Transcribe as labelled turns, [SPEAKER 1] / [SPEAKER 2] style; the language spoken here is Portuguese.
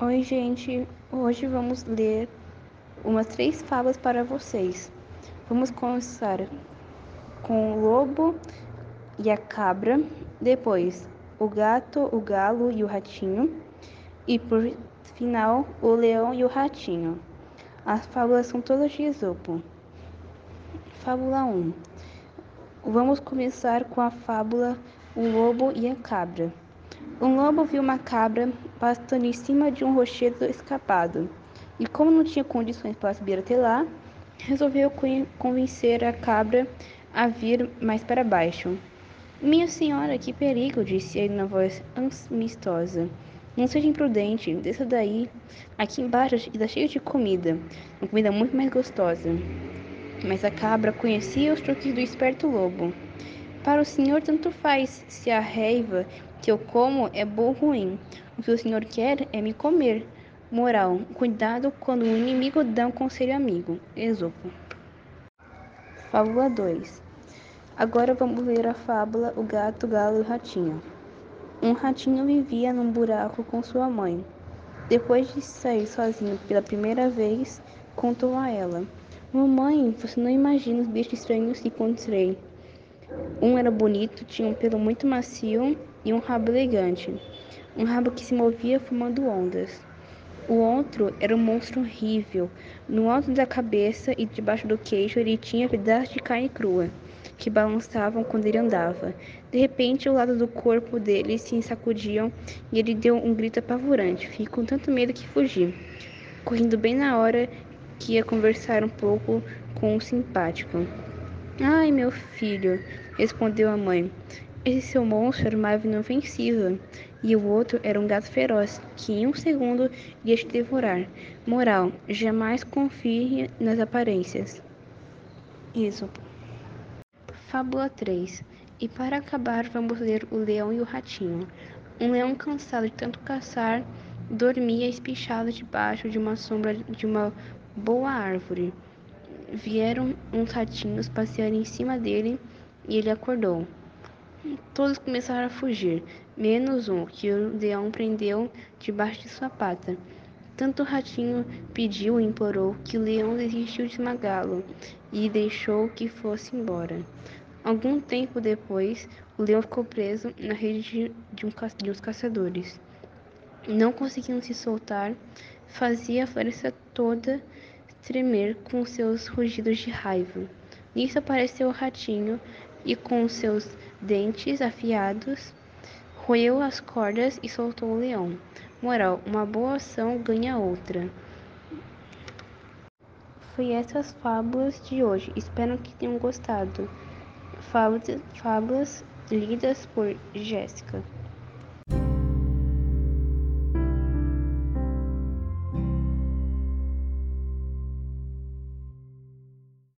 [SPEAKER 1] Oi, gente. Hoje vamos ler umas três fábulas para vocês. Vamos começar com o lobo e a cabra, depois o gato, o galo e o ratinho, e por final o leão e o ratinho. As fábulas são todas de Esopo. Fábula 1. Vamos começar com a fábula O Lobo e a Cabra. Um lobo viu uma cabra pastando em cima de um rochedo escapado, e como não tinha condições para subir até lá, resolveu convencer a cabra a vir mais para baixo. Minha senhora, que perigo, disse ele na voz amistosa. Não seja imprudente, desça daí. Aqui embaixo está cheio de comida, uma comida muito mais gostosa. Mas a cabra conhecia os truques do esperto lobo. Para o senhor tanto faz se a raiva que eu como é boa ou ruim. O que o senhor quer é me comer. Moral: cuidado quando o inimigo dá um conselho amigo. Esopo. Fábula 2. Agora vamos ler a fábula O Gato, o Galo e o Ratinho. Um ratinho vivia num buraco com sua mãe. Depois de sair sozinho pela primeira vez, contou a ela: Mamãe, você não imagina os bichos estranhos que encontrei. Um era bonito, tinha um pelo muito macio e um rabo elegante, um rabo que se movia formando ondas. O outro era um monstro horrível. No alto da cabeça e debaixo do queixo ele tinha pedaços de carne crua, que balançavam quando ele andava. De repente, o lado do corpo dele se sacudiam e ele deu um grito apavorante. Fiquei com tanto medo que fugi, correndo bem na hora que ia conversar um pouco com o simpático. Ai, meu filho, respondeu a mãe. Esse seu monstro era uma ave inofensiva, e o outro era um gato feroz, que em um segundo ia te devorar. Moral: jamais confie nas aparências. Isso. Fábula 3. E para acabar, vamos ler O Leão e o Ratinho. Um leão cansado de tanto caçar dormia espichado debaixo de uma sombra de uma boa árvore. Vieram uns ratinhos passear em cima dele e ele acordou. Todos começaram a fugir, menos um que o leão prendeu debaixo de sua pata. Tanto o ratinho pediu e implorou que o leão desistiu de esmagá-lo e deixou que fosse embora. Algum tempo depois, o leão ficou preso na rede de, um, de uns caçadores. Não conseguindo se soltar, fazia a floresta toda tremer com seus rugidos de raiva. Nisso apareceu o ratinho e, com seus dentes afiados, roeu as cordas e soltou o leão. Moral: uma boa ação ganha outra. Foi essas fábulas de hoje. Espero que tenham gostado. Fábulas, fábulas lidas por Jéssica.